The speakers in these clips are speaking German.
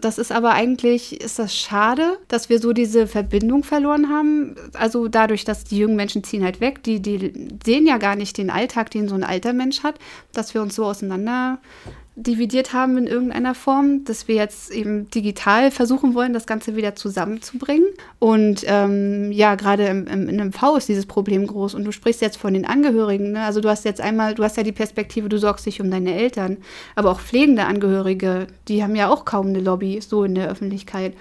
Das ist aber eigentlich, ist das schade, dass wir so diese Verbindung verloren haben. Also dadurch, dass die jungen Menschen ziehen halt weg, die, die sehen ja gar nicht den Alltag, den so ein alter Mensch hat, dass wir uns so auseinander dividiert haben in irgendeiner Form, dass wir jetzt eben digital versuchen wollen, das Ganze wieder zusammenzubringen. Und ähm, ja, gerade im, im, in MV ist dieses Problem groß. Und du sprichst jetzt von den Angehörigen. Ne? Also du hast jetzt einmal, du hast ja die Perspektive, du sorgst dich um deine Eltern. Aber auch pflegende Angehörige, die haben ja auch kaum eine Lobby so in der Öffentlichkeit.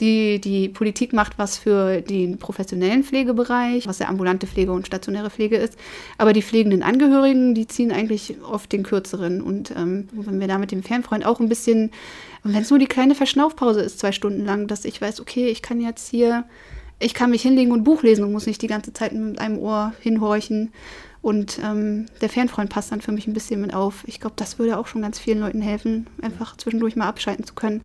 Die, die Politik macht was für den professionellen Pflegebereich, was ja ambulante Pflege und stationäre Pflege ist. Aber die pflegenden Angehörigen, die ziehen eigentlich oft den kürzeren. Und ähm, wenn wir da mit dem Fernfreund auch ein bisschen, wenn es nur die kleine Verschnaufpause ist, zwei Stunden lang, dass ich weiß, okay, ich kann jetzt hier, ich kann mich hinlegen und Buch lesen und muss nicht die ganze Zeit mit einem Ohr hinhorchen. Und ähm, der Fernfreund passt dann für mich ein bisschen mit auf. Ich glaube, das würde auch schon ganz vielen Leuten helfen, einfach zwischendurch mal abschalten zu können.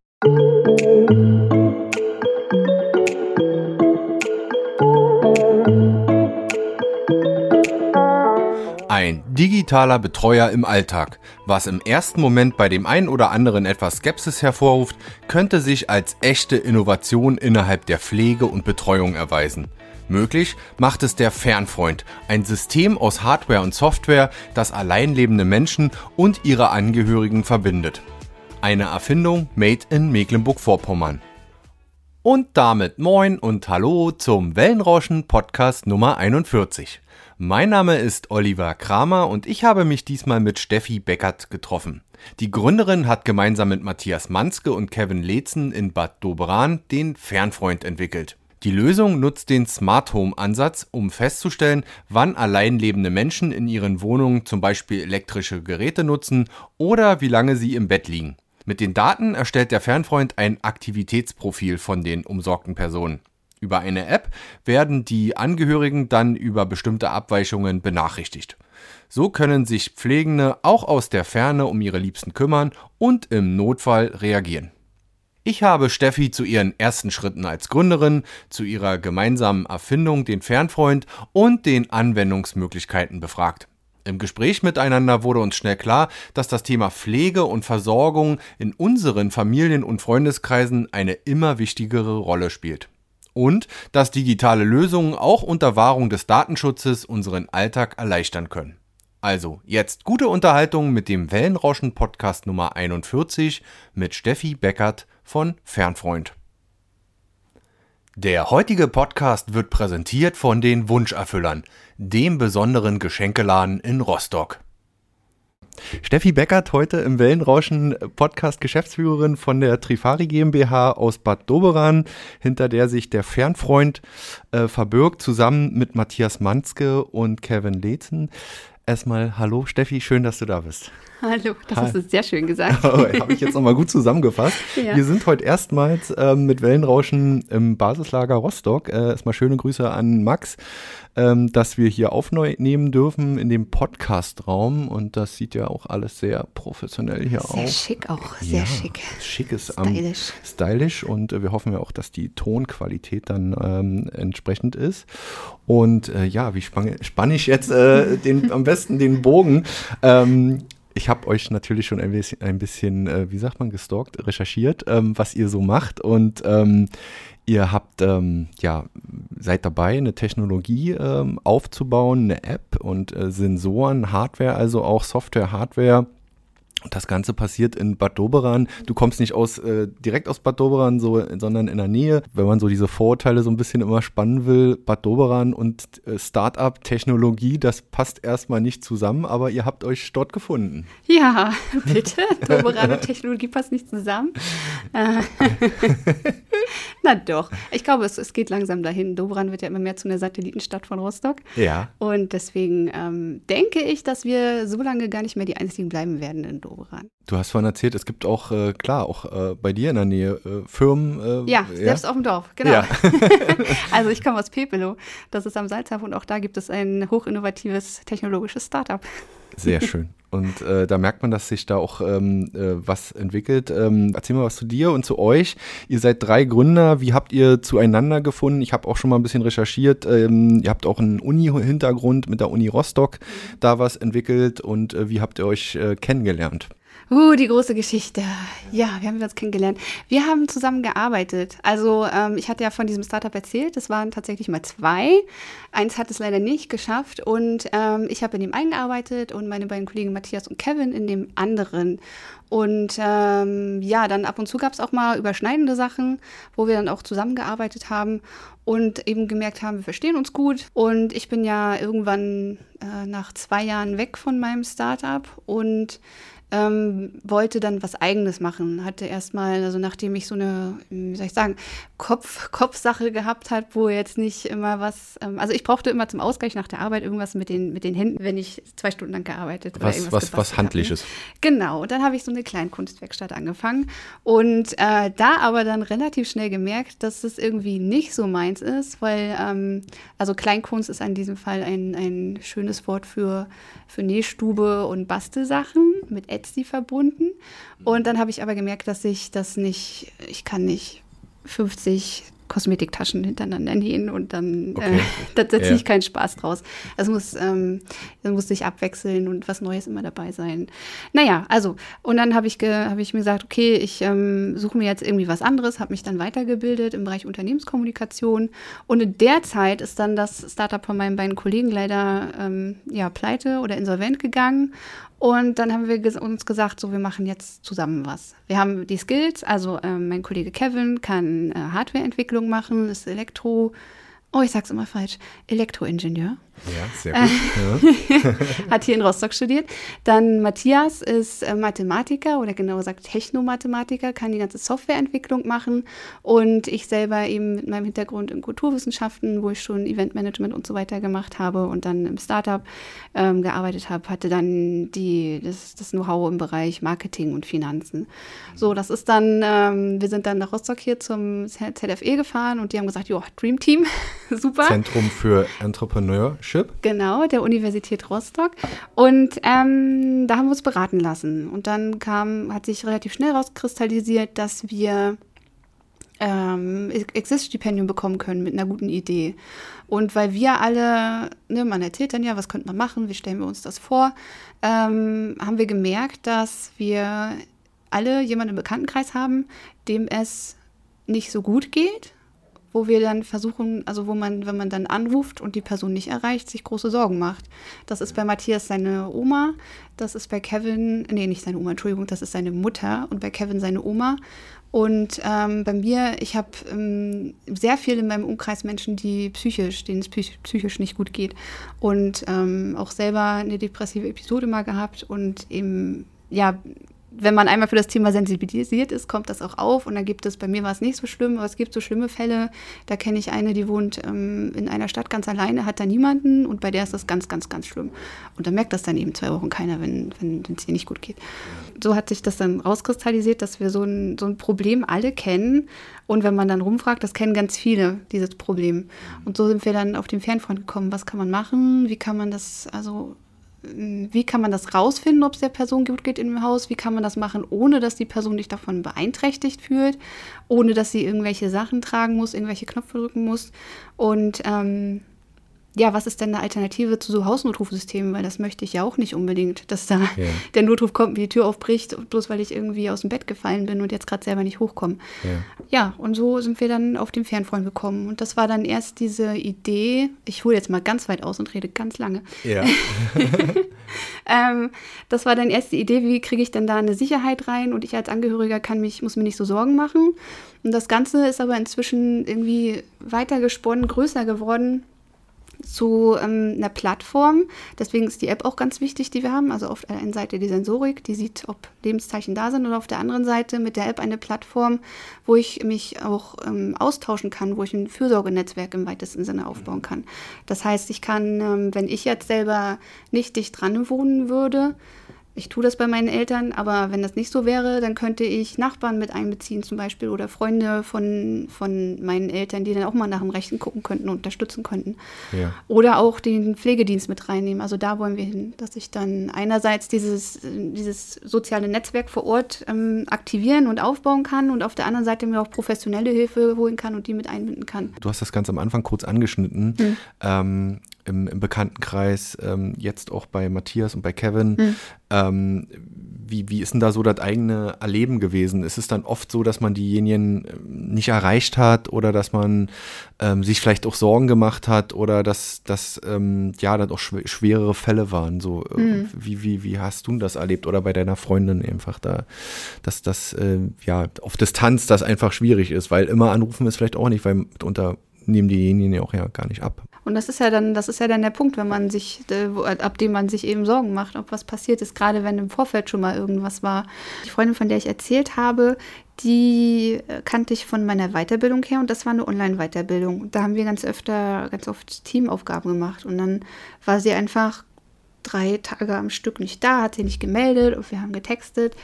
Ein digitaler Betreuer im Alltag. Was im ersten Moment bei dem einen oder anderen etwas Skepsis hervorruft, könnte sich als echte Innovation innerhalb der Pflege und Betreuung erweisen. Möglich macht es der Fernfreund, ein System aus Hardware und Software, das alleinlebende Menschen und ihre Angehörigen verbindet. Eine Erfindung made in Mecklenburg-Vorpommern. Und damit moin und hallo zum Wellenrauschen Podcast Nummer 41. Mein Name ist Oliver Kramer und ich habe mich diesmal mit Steffi Beckert getroffen. Die Gründerin hat gemeinsam mit Matthias Manske und Kevin Letzen in Bad Doberan den Fernfreund entwickelt. Die Lösung nutzt den Smart Home Ansatz, um festzustellen, wann alleinlebende Menschen in ihren Wohnungen zum Beispiel elektrische Geräte nutzen oder wie lange sie im Bett liegen. Mit den Daten erstellt der Fernfreund ein Aktivitätsprofil von den umsorgten Personen. Über eine App werden die Angehörigen dann über bestimmte Abweichungen benachrichtigt. So können sich Pflegende auch aus der Ferne um ihre Liebsten kümmern und im Notfall reagieren. Ich habe Steffi zu ihren ersten Schritten als Gründerin, zu ihrer gemeinsamen Erfindung, den Fernfreund und den Anwendungsmöglichkeiten befragt. Im Gespräch miteinander wurde uns schnell klar, dass das Thema Pflege und Versorgung in unseren Familien- und Freundeskreisen eine immer wichtigere Rolle spielt und dass digitale Lösungen auch unter Wahrung des Datenschutzes unseren Alltag erleichtern können. Also jetzt gute Unterhaltung mit dem Wellenrauschen Podcast Nummer 41 mit Steffi Beckert von Fernfreund. Der heutige Podcast wird präsentiert von den Wunscherfüllern, dem besonderen Geschenkeladen in Rostock. Steffi Beckert, heute im Wellenrauschen Podcast Geschäftsführerin von der Trifari GmbH aus Bad Doberan, hinter der sich der Fernfreund äh, verbirgt, zusammen mit Matthias Manske und Kevin Letzen. Erstmal hallo Steffi, schön, dass du da bist. Hallo, das Hi. hast du sehr schön gesagt. Oh, Habe ich jetzt nochmal gut zusammengefasst. Ja. Wir sind heute erstmals ähm, mit Wellenrauschen im Basislager Rostock. Äh, erstmal schöne Grüße an Max ähm, dass wir hier aufnehmen dürfen in dem Podcast-Raum. Und das sieht ja auch alles sehr professionell hier sehr aus. Sehr schick auch, sehr ja, schick. Schick ist stylisch. Um, stylisch und äh, wir hoffen ja auch, dass die Tonqualität dann ähm, entsprechend ist. Und äh, ja, wie spanne spann ich jetzt äh, den, am besten den Bogen? Ähm, ich habe euch natürlich schon ein bisschen, ein bisschen äh, wie sagt man, gestalkt, recherchiert, ähm, was ihr so macht. Und ähm, Ihr habt ja seid dabei, eine Technologie ähm, aufzubauen, eine App und äh, Sensoren, Hardware, also auch Software, Hardware das Ganze passiert in Bad Doberan. Du kommst nicht aus äh, direkt aus Bad Doberan, so, sondern in der Nähe. Wenn man so diese Vorurteile so ein bisschen immer spannen will, Bad Doberan und äh, Startup Technologie, das passt erstmal nicht zusammen, aber ihr habt euch dort gefunden. Ja, bitte. Doberan und Technologie passt nicht zusammen. Na doch. Ich glaube, es, es geht langsam dahin. Doberan wird ja immer mehr zu einer Satellitenstadt von Rostock. Ja. Und deswegen ähm, denke ich, dass wir so lange gar nicht mehr die einzigen bleiben werden in. Doberan. Du hast vorhin erzählt, es gibt auch, äh, klar, auch äh, bei dir in der Nähe äh, Firmen. Äh, ja, selbst auf dem Dorf, genau. Ja. also ich komme aus Pepelo, das ist am Salzhafen und auch da gibt es ein hochinnovatives technologisches Startup. Sehr schön. Und äh, da merkt man, dass sich da auch ähm, äh, was entwickelt. Ähm, erzähl mal was zu dir und zu euch. Ihr seid drei Gründer. Wie habt ihr zueinander gefunden? Ich habe auch schon mal ein bisschen recherchiert. Ähm, ihr habt auch einen Uni-Hintergrund mit der Uni Rostock da was entwickelt. Und äh, wie habt ihr euch äh, kennengelernt? Uh, die große Geschichte. Ja, wir haben uns kennengelernt. Wir haben zusammen gearbeitet. Also ähm, ich hatte ja von diesem Startup erzählt. Das waren tatsächlich mal zwei. Eins hat es leider nicht geschafft. Und ähm, ich habe in dem einen gearbeitet und meine beiden Kollegen Matthias und Kevin in dem anderen. Und ähm, ja, dann ab und zu gab es auch mal überschneidende Sachen, wo wir dann auch zusammengearbeitet haben und eben gemerkt haben, wir verstehen uns gut. Und ich bin ja irgendwann äh, nach zwei Jahren weg von meinem Startup und ähm, wollte dann was Eigenes machen. Hatte erstmal, also nachdem ich so eine, wie soll ich sagen, Kopf, Kopfsache gehabt hat, wo jetzt nicht immer was, ähm, also ich brauchte immer zum Ausgleich nach der Arbeit irgendwas mit den, mit den Händen, wenn ich zwei Stunden lang gearbeitet habe. Was, was, was Handliches. Habe. Genau, dann habe ich so eine Kleinkunstwerkstatt angefangen und äh, da aber dann relativ schnell gemerkt, dass das irgendwie nicht so meins ist, weil, ähm, also Kleinkunst ist in diesem Fall ein, ein schönes Wort für, für Nähstube und Bastelsachen mit Etsy verbunden. Und dann habe ich aber gemerkt, dass ich das nicht, ich kann nicht 50 Kosmetiktaschen hintereinander nähen und dann okay. äh, da, ziehe ich keinen Spaß draus. Also muss, ähm, muss sich abwechseln und was Neues immer dabei sein. Naja, also, und dann habe ich, hab ich mir gesagt, okay, ich ähm, suche mir jetzt irgendwie was anderes, habe mich dann weitergebildet im Bereich Unternehmenskommunikation. Und in der Zeit ist dann das Startup von meinen beiden Kollegen leider ähm, ja, pleite oder insolvent gegangen. Und dann haben wir uns gesagt, so, wir machen jetzt zusammen was. Wir haben die Skills, also äh, mein Kollege Kevin kann äh, Hardwareentwicklung machen, ist Elektro, oh, ich sag's immer falsch, Elektroingenieur. Ja, sehr gut. Ja. Hat hier in Rostock studiert. Dann Matthias ist äh, Mathematiker oder genauer gesagt Technomathematiker, kann die ganze Softwareentwicklung machen. Und ich selber eben mit meinem Hintergrund in Kulturwissenschaften, wo ich schon Eventmanagement und so weiter gemacht habe und dann im Startup ähm, gearbeitet habe, hatte dann die, das, das Know-how im Bereich Marketing und Finanzen. So, das ist dann, ähm, wir sind dann nach Rostock hier zum ZFE gefahren und die haben gesagt, jo, Dream Team, super. Zentrum für Entrepreneurship. Chip? Genau, der Universität Rostock. Und ähm, da haben wir uns beraten lassen. Und dann kam, hat sich relativ schnell rauskristallisiert, dass wir ähm, Exist-Stipendium bekommen können mit einer guten Idee. Und weil wir alle, ne, man erzählt dann ja, was könnte man machen, wie stellen wir uns das vor, ähm, haben wir gemerkt, dass wir alle jemanden im Bekanntenkreis haben, dem es nicht so gut geht wo wir dann versuchen, also wo man, wenn man dann anruft und die Person nicht erreicht, sich große Sorgen macht. Das ist bei Matthias seine Oma, das ist bei Kevin, nee, nicht seine Oma, Entschuldigung, das ist seine Mutter und bei Kevin seine Oma. Und ähm, bei mir, ich habe ähm, sehr viel in meinem Umkreis Menschen, die psychisch, denen es psychisch nicht gut geht. Und ähm, auch selber eine depressive Episode mal gehabt und eben, ja, wenn man einmal für das Thema sensibilisiert ist, kommt das auch auf. Und dann gibt es, bei mir war es nicht so schlimm, aber es gibt so schlimme Fälle. Da kenne ich eine, die wohnt ähm, in einer Stadt ganz alleine, hat da niemanden und bei der ist das ganz, ganz, ganz schlimm. Und da merkt das dann eben zwei Wochen keiner, wenn es ihr nicht gut geht. So hat sich das dann rauskristallisiert, dass wir so ein, so ein Problem alle kennen. Und wenn man dann rumfragt, das kennen ganz viele, dieses Problem. Und so sind wir dann auf den Fernfront gekommen. Was kann man machen? Wie kann man das, also wie kann man das rausfinden, ob es der Person gut geht im Haus? Wie kann man das machen, ohne dass die Person sich davon beeinträchtigt fühlt, ohne dass sie irgendwelche Sachen tragen muss, irgendwelche Knöpfe drücken muss? Und ähm, ja, was ist denn eine Alternative zu so Hausnotrufsystemen? Weil das möchte ich ja auch nicht unbedingt, dass da ja. der Notruf kommt, wie die Tür aufbricht, bloß weil ich irgendwie aus dem Bett gefallen bin und jetzt gerade selber nicht hochkomme. Ja. ja, und so sind wir dann auf den Fernfreund gekommen. Und das war dann erst diese Idee, ich hole jetzt mal ganz weit aus und rede ganz lange. Ja. ähm, das war dann erst die Idee, wie kriege ich denn da eine Sicherheit rein und ich als Angehöriger kann mich, muss mir nicht so Sorgen machen. Und das Ganze ist aber inzwischen irgendwie weiter gesponnen, größer geworden zu ähm, einer Plattform. Deswegen ist die App auch ganz wichtig, die wir haben. Also auf der einen Seite die Sensorik, die sieht, ob Lebenszeichen da sind, und auf der anderen Seite mit der App eine Plattform, wo ich mich auch ähm, austauschen kann, wo ich ein Fürsorgenetzwerk im weitesten Sinne aufbauen kann. Das heißt, ich kann, ähm, wenn ich jetzt selber nicht dicht dran wohnen würde, ich tue das bei meinen Eltern, aber wenn das nicht so wäre, dann könnte ich Nachbarn mit einbeziehen zum Beispiel oder Freunde von, von meinen Eltern, die dann auch mal nach dem Rechten gucken könnten und unterstützen könnten. Ja. Oder auch den Pflegedienst mit reinnehmen. Also da wollen wir hin, dass ich dann einerseits dieses, dieses soziale Netzwerk vor Ort ähm, aktivieren und aufbauen kann und auf der anderen Seite mir auch professionelle Hilfe holen kann und die mit einbinden kann. Du hast das ganz am Anfang kurz angeschnitten. Hm. Ähm, im, im Bekanntenkreis, ähm, jetzt auch bei Matthias und bei Kevin. Mhm. Ähm, wie, wie ist denn da so das eigene Erleben gewesen? Ist es dann oft so, dass man diejenigen ähm, nicht erreicht hat oder dass man ähm, sich vielleicht auch Sorgen gemacht hat oder dass, dass ähm, ja, dann auch schw schwerere Fälle waren? So, äh, mhm. wie, wie, wie hast du das erlebt oder bei deiner Freundin einfach da, dass das äh, ja auf Distanz das einfach schwierig ist, weil immer anrufen ist vielleicht auch nicht, weil mitunter nehmen diejenigen ja auch ja gar nicht ab. Und das ist ja dann, das ist ja dann der Punkt, wenn man sich, äh, ab dem man sich eben Sorgen macht, ob was passiert ist, gerade wenn im Vorfeld schon mal irgendwas war. Die Freundin, von der ich erzählt habe, die äh, kannte ich von meiner Weiterbildung her und das war eine Online-Weiterbildung. Da haben wir ganz öfter, ganz oft Teamaufgaben gemacht und dann war sie einfach drei Tage am Stück nicht da, hat sie nicht gemeldet und wir haben getextet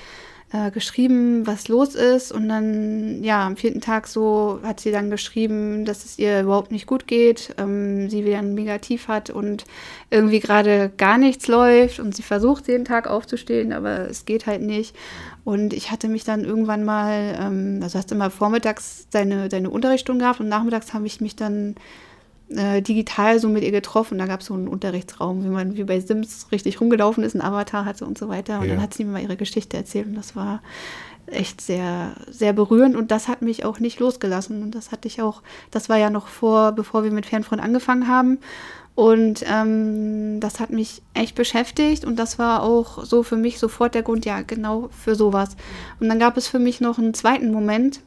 äh, geschrieben, was los ist. Und dann, ja, am vierten Tag so hat sie dann geschrieben, dass es ihr überhaupt nicht gut geht, ähm, sie wieder ein Negativ hat und irgendwie gerade gar nichts läuft. Und sie versucht jeden Tag aufzustehen, aber es geht halt nicht. Und ich hatte mich dann irgendwann mal, ähm, also hast du immer vormittags deine, deine Unterrichtsstunde gehabt und nachmittags habe ich mich dann äh, digital so mit ihr getroffen. Da gab es so einen Unterrichtsraum, wie man wie bei Sims richtig rumgelaufen ist, ein Avatar hatte und so weiter. Und ja. dann hat sie mir mal ihre Geschichte erzählt und das war echt sehr, sehr berührend und das hat mich auch nicht losgelassen. Und das hatte ich auch, das war ja noch vor, bevor wir mit Fernfront angefangen haben. Und ähm, das hat mich echt beschäftigt und das war auch so für mich sofort der Grund, ja, genau für sowas. Und dann gab es für mich noch einen zweiten Moment,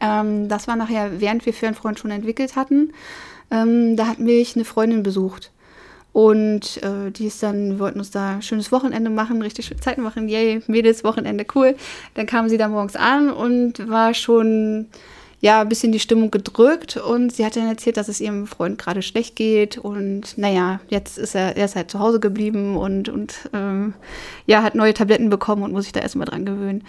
ähm, das war nachher, während wir für einen Freund schon entwickelt hatten. Ähm, da hat mich eine Freundin besucht. Und äh, die ist dann, wir wollten uns da ein schönes Wochenende machen, richtig schöne Zeit machen. Yay, Mädels, Wochenende, cool. Dann kam sie da morgens an und war schon, ja, ein bisschen die Stimmung gedrückt. Und sie hat dann erzählt, dass es ihrem Freund gerade schlecht geht. Und naja, jetzt ist er, er ist halt zu Hause geblieben und, und ähm, ja, hat neue Tabletten bekommen und muss sich da erstmal dran gewöhnen.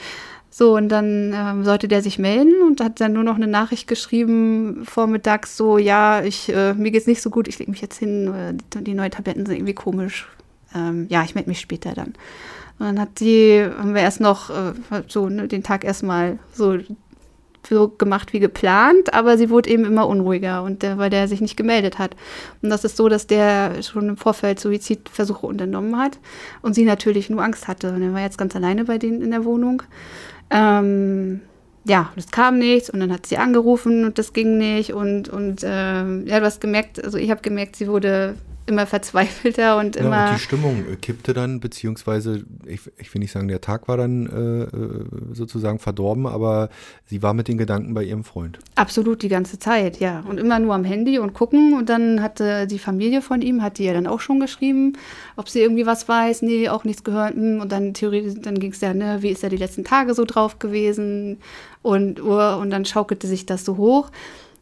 So, und dann ähm, sollte der sich melden und hat dann nur noch eine Nachricht geschrieben, vormittags so, ja, ich, äh, mir geht's nicht so gut, ich lege mich jetzt hin, äh, die, die neuen Tabletten sind irgendwie komisch. Ähm, ja, ich melde mich später dann. Und dann hat die, haben wir erst noch äh, so ne, den Tag erstmal so, so gemacht wie geplant, aber sie wurde eben immer unruhiger und der, weil der sich nicht gemeldet hat. Und das ist so, dass der schon im Vorfeld Suizidversuche unternommen hat und sie natürlich nur Angst hatte. Und er war jetzt ganz alleine bei denen in der Wohnung. Ähm, ja, das kam nichts und dann hat sie angerufen und das ging nicht und, und äh, ja, du hast gemerkt, also ich habe gemerkt, sie wurde immer verzweifelter und immer. Ja, und die Stimmung äh, kippte dann, beziehungsweise, ich, ich will nicht sagen, der Tag war dann äh, äh, sozusagen verdorben, aber sie war mit den Gedanken bei ihrem Freund. Absolut, die ganze Zeit, ja. Und immer nur am Handy und gucken. Und dann hatte die Familie von ihm, hat die ja dann auch schon geschrieben, ob sie irgendwie was weiß. Nee, auch nichts gehört. Hm, und dann theoretisch, dann ging es ja, ne, wie ist er die letzten Tage so drauf gewesen? Und, und dann schaukelte sich das so hoch.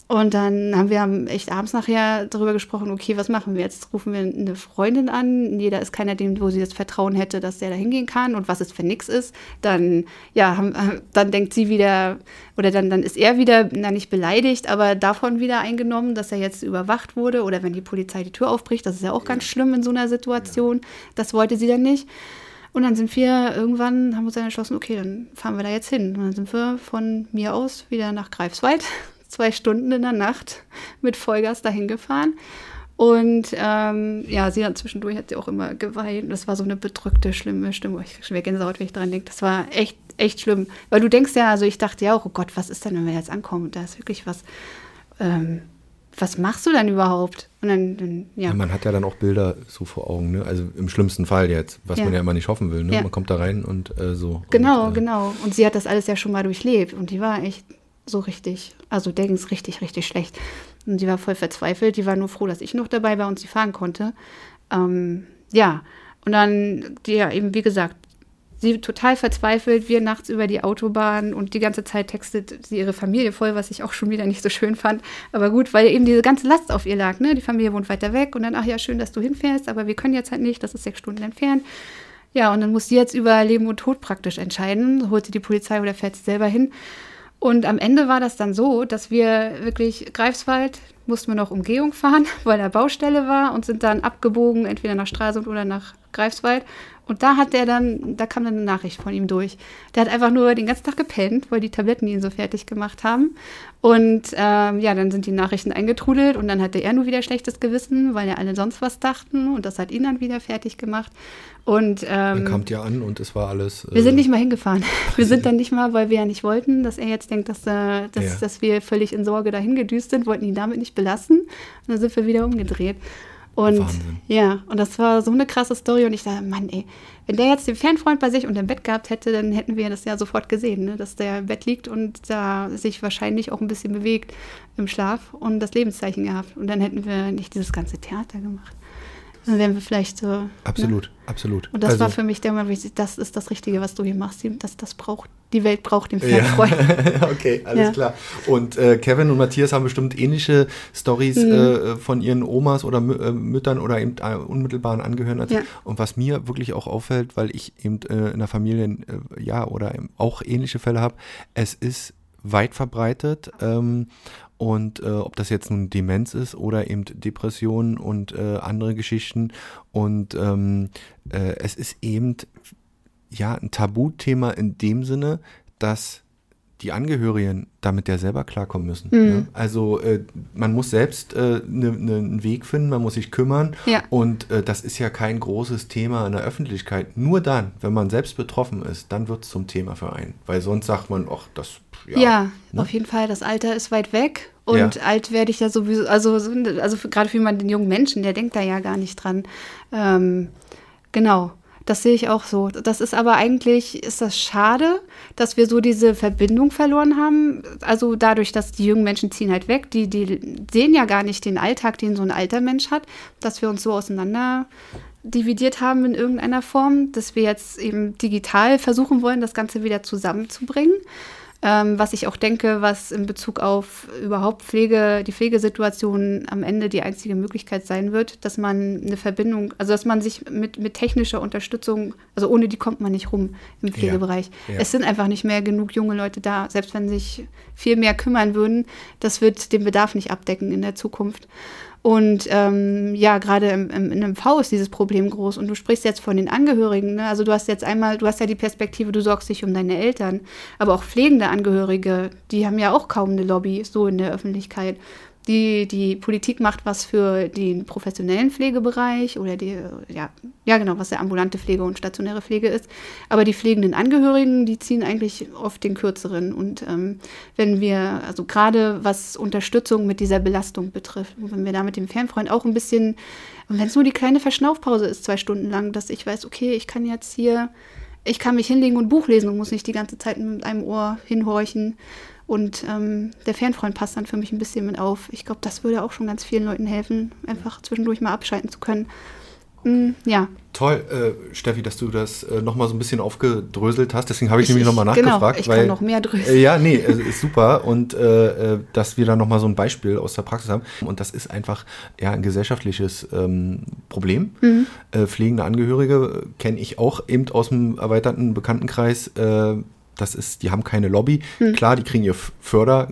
Und dann haben wir echt abends nachher darüber gesprochen, okay, was machen wir jetzt? Rufen wir eine Freundin an, nee, da ist keiner dem, wo sie das Vertrauen hätte, dass der da hingehen kann und was es für nix ist. Dann, ja, haben, dann denkt sie wieder, oder dann, dann ist er wieder, na nicht beleidigt, aber davon wieder eingenommen, dass er jetzt überwacht wurde oder wenn die Polizei die Tür aufbricht, das ist ja auch ganz schlimm in so einer Situation. Das wollte sie dann nicht. Und dann sind wir irgendwann, haben uns dann entschlossen, okay, dann fahren wir da jetzt hin. Und dann sind wir von mir aus wieder nach Greifswald zwei Stunden in der Nacht mit Vollgas dahin gefahren. Und ähm, ja, sie hat zwischendurch hat sie auch immer geweint. Das war so eine bedrückte, schlimme Stimmung. Ich schwer Gänsehaut, wenn ich dran denke. Das war echt, echt schlimm. Weil du denkst ja, also ich dachte ja auch, oh Gott, was ist denn, wenn wir jetzt ankommen? Da ist wirklich was. Ähm, was machst du dann überhaupt? Und dann, dann ja. ja. Man hat ja dann auch Bilder so vor Augen, ne? Also im schlimmsten Fall jetzt, was ja. man ja immer nicht hoffen will, ne? Ja. Man kommt da rein und äh, so. Genau, und, äh, genau. Und sie hat das alles ja schon mal durchlebt und die war echt so richtig, also der ging es richtig, richtig schlecht. Und sie war voll verzweifelt. Die war nur froh, dass ich noch dabei war und sie fahren konnte. Ähm, ja, und dann, ja, eben wie gesagt, sie total verzweifelt, wir nachts über die Autobahn und die ganze Zeit textet sie ihre Familie voll, was ich auch schon wieder nicht so schön fand. Aber gut, weil eben diese ganze Last auf ihr lag, ne? Die Familie wohnt weiter weg und dann, ach ja, schön, dass du hinfährst, aber wir können jetzt halt nicht, das ist sechs Stunden entfernt. Ja, und dann muss sie jetzt über Leben und Tod praktisch entscheiden. Holt sie die Polizei oder fährt sie selber hin? Und am Ende war das dann so, dass wir wirklich Greifswald mussten wir noch Umgehung fahren, weil da Baustelle war und sind dann abgebogen, entweder nach Stralsund oder nach Greifswald. Und da hat der dann, da kam dann eine Nachricht von ihm durch. Der hat einfach nur den ganzen Tag gepennt, weil die Tabletten ihn so fertig gemacht haben. Und ähm, ja, dann sind die Nachrichten eingetrudelt und dann hatte er nur wieder schlechtes Gewissen, weil ja alle sonst was dachten und das hat ihn dann wieder fertig gemacht. Und ähm, dann kam ja an und es war alles. Äh, wir sind nicht mal hingefahren. Wir sind dann nicht mal, weil wir ja nicht wollten, dass er jetzt denkt, dass, äh, dass, ja. dass wir völlig in Sorge dahin gedüst sind, wollten ihn damit nicht belassen. Und dann sind wir wieder umgedreht. Und Wahnsinn. ja, und das war so eine krasse Story. Und ich dachte, Mann, ey, wenn der jetzt den Fernfreund bei sich und im Bett gehabt hätte, dann hätten wir das ja sofort gesehen, ne? dass der im Bett liegt und da sich wahrscheinlich auch ein bisschen bewegt im Schlaf und das Lebenszeichen gehabt. Und dann hätten wir nicht dieses ganze Theater gemacht. Dann wären wir vielleicht so. Ne? Absolut, ne? absolut. Und das also, war für mich der Moment, das ist das Richtige, was du hier machst. Das, das braucht, die Welt braucht den Fernfreund. Ja. okay, alles ja. klar. Und äh, Kevin und Matthias haben bestimmt ähnliche Stories mhm. äh, von ihren Omas oder Mü äh, Müttern oder eben äh, unmittelbaren Angehörigen. Ja. Und was mir wirklich auch auffällt, weil ich eben äh, in der Familie ja oder auch ähnliche Fälle habe, es ist weit verbreitet. Ähm, und äh, ob das jetzt nun Demenz ist oder eben Depressionen und äh, andere Geschichten. Und ähm, äh, es ist eben ja ein Tabuthema in dem Sinne, dass die Angehörigen damit ja selber klarkommen müssen. Mhm. Ne? Also äh, man muss selbst äh, ne, ne, einen Weg finden, man muss sich kümmern ja. und äh, das ist ja kein großes Thema in der Öffentlichkeit. Nur dann, wenn man selbst betroffen ist, dann wird es zum Thema für einen. Weil sonst sagt man, ach, das ja, ja ne? auf jeden Fall. Das Alter ist weit weg. Und ja. alt werde ich ja sowieso, also, also gerade für jemanden, den jungen Menschen, der denkt da ja gar nicht dran. Ähm, genau. Das sehe ich auch so. Das ist aber eigentlich, ist das schade, dass wir so diese Verbindung verloren haben. Also dadurch, dass die jungen Menschen ziehen halt weg, die, die sehen ja gar nicht den Alltag, den so ein alter Mensch hat, dass wir uns so auseinander dividiert haben in irgendeiner Form, dass wir jetzt eben digital versuchen wollen, das Ganze wieder zusammenzubringen. Ähm, was ich auch denke, was in Bezug auf überhaupt Pflege, die Pflegesituation am Ende die einzige Möglichkeit sein wird, dass man eine Verbindung, also dass man sich mit, mit technischer Unterstützung, also ohne die kommt man nicht rum im Pflegebereich. Ja, ja. Es sind einfach nicht mehr genug junge Leute da, selbst wenn sich viel mehr kümmern würden, das wird den Bedarf nicht abdecken in der Zukunft. Und ähm, ja, gerade im, im, in einem V ist dieses Problem groß. Und du sprichst jetzt von den Angehörigen. Ne? Also du hast jetzt einmal, du hast ja die Perspektive, du sorgst dich um deine Eltern. Aber auch pflegende Angehörige, die haben ja auch kaum eine Lobby so in der Öffentlichkeit. Die, die Politik macht was für den professionellen Pflegebereich oder die, ja, ja genau, was der ambulante Pflege und stationäre Pflege ist. Aber die pflegenden Angehörigen, die ziehen eigentlich oft den kürzeren. Und ähm, wenn wir, also gerade was Unterstützung mit dieser Belastung betrifft, wenn wir da mit dem Fernfreund auch ein bisschen, wenn es nur die kleine Verschnaufpause ist, zwei Stunden lang, dass ich weiß, okay, ich kann jetzt hier, ich kann mich hinlegen und Buch lesen und muss nicht die ganze Zeit mit einem Ohr hinhorchen und ähm, der Fernfreund passt dann für mich ein bisschen mit auf. Ich glaube, das würde auch schon ganz vielen Leuten helfen, einfach zwischendurch mal abschalten zu können. Mm, ja. Toll, äh, Steffi, dass du das äh, nochmal so ein bisschen aufgedröselt hast. Deswegen habe ich, ich nämlich nochmal nachgefragt. Genau, ich kann noch mehr dröseln. Äh, ja, nee, ist super. Und äh, äh, dass wir da nochmal so ein Beispiel aus der Praxis haben. Und das ist einfach ja, ein gesellschaftliches ähm, Problem. Mhm. Äh, pflegende Angehörige kenne ich auch eben aus dem erweiterten Bekanntenkreis das ist, die haben keine Lobby. Hm. Klar, die kriegen ihr Förder,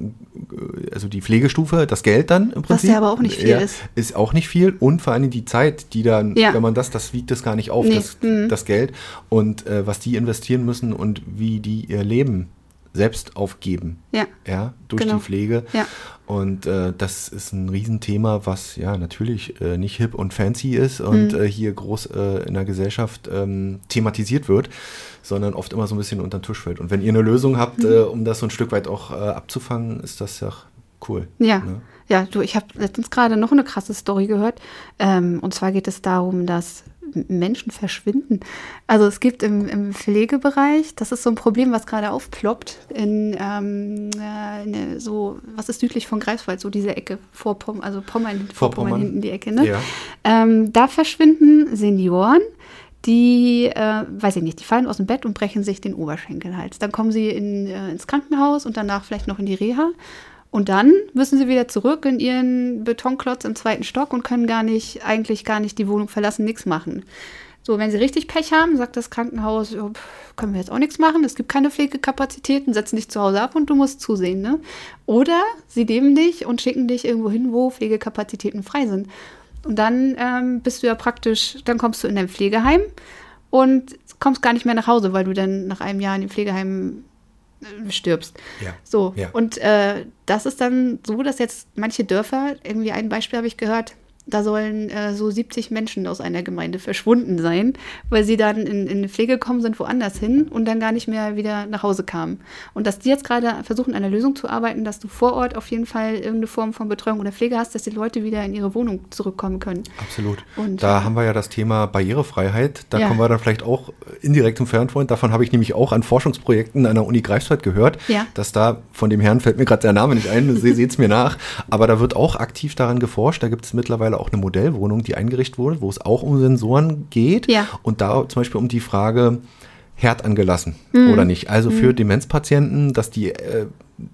also die Pflegestufe, das Geld dann im Prinzip. Was ja aber auch nicht viel ja, ist. Ist auch nicht viel und vor allem die Zeit, die dann, ja. wenn man das, das wiegt das gar nicht auf, nee. das, hm. das Geld und äh, was die investieren müssen und wie die ihr Leben selbst aufgeben. Ja. Ja, durch genau. die Pflege. Ja. Und äh, das ist ein Riesenthema, was ja natürlich äh, nicht hip und fancy ist und mhm. äh, hier groß äh, in der Gesellschaft ähm, thematisiert wird, sondern oft immer so ein bisschen unter den Tisch fällt. Und wenn ihr eine Lösung habt, mhm. Äh, um das so ein Stück weit auch äh, abzufangen, ist das ja cool. Ja. Ne? Ja, du, ich habe letztens gerade noch eine krasse Story gehört. Ähm, und zwar geht es darum, dass Menschen verschwinden. Also es gibt im, im, Pflegebereich, das ist so ein Problem, was gerade aufploppt, in, ähm, äh, in, so, was ist südlich von Greifswald, so diese Ecke, vor Pommern, also Pommern, vor Pommern hinten die Ecke, ne? Ja. Ähm, da verschwinden Senioren, die, äh, weiß ich nicht, die fallen aus dem Bett und brechen sich den Oberschenkelhals. Dann kommen sie in, äh, ins Krankenhaus und danach vielleicht noch in die Reha. Und dann müssen sie wieder zurück in ihren Betonklotz im zweiten Stock und können gar nicht, eigentlich gar nicht die Wohnung verlassen, nichts machen. So, wenn sie richtig Pech haben, sagt das Krankenhaus, können wir jetzt auch nichts machen, es gibt keine Pflegekapazitäten, setzen dich zu Hause ab und du musst zusehen. Ne? Oder sie nehmen dich und schicken dich irgendwo hin, wo Pflegekapazitäten frei sind. Und dann ähm, bist du ja praktisch, dann kommst du in dein Pflegeheim und kommst gar nicht mehr nach Hause, weil du dann nach einem Jahr in dem Pflegeheim stirbst. Ja. So. Ja. Und äh, das ist dann so, dass jetzt manche Dörfer, irgendwie ein Beispiel habe ich gehört, da sollen äh, so 70 Menschen aus einer Gemeinde verschwunden sein, weil sie dann in, in Pflege gekommen sind, woanders hin und dann gar nicht mehr wieder nach Hause kamen. Und dass die jetzt gerade versuchen, an einer Lösung zu arbeiten, dass du vor Ort auf jeden Fall irgendeine Form von Betreuung oder Pflege hast, dass die Leute wieder in ihre Wohnung zurückkommen können. Absolut. Und, da äh, haben wir ja das Thema Barrierefreiheit. Da Ja. kommen wir dann vielleicht auch indirekt zum Fernfreund. Davon habe ich nämlich auch an Forschungsprojekten an der Uni Greifswald gehört, Ja. dass da von dem Herrn fällt mir gerade der Name nicht ein, se seht es mir nach. Aber da wird auch aktiv daran geforscht. Da gibt es mittlerweile auch eine Modellwohnung, die eingerichtet wurde, wo es auch um Sensoren geht. Ja. Und da zum Beispiel um die Frage, Herd angelassen Mhm. oder nicht. Also für Demenzpatienten, dass die, äh,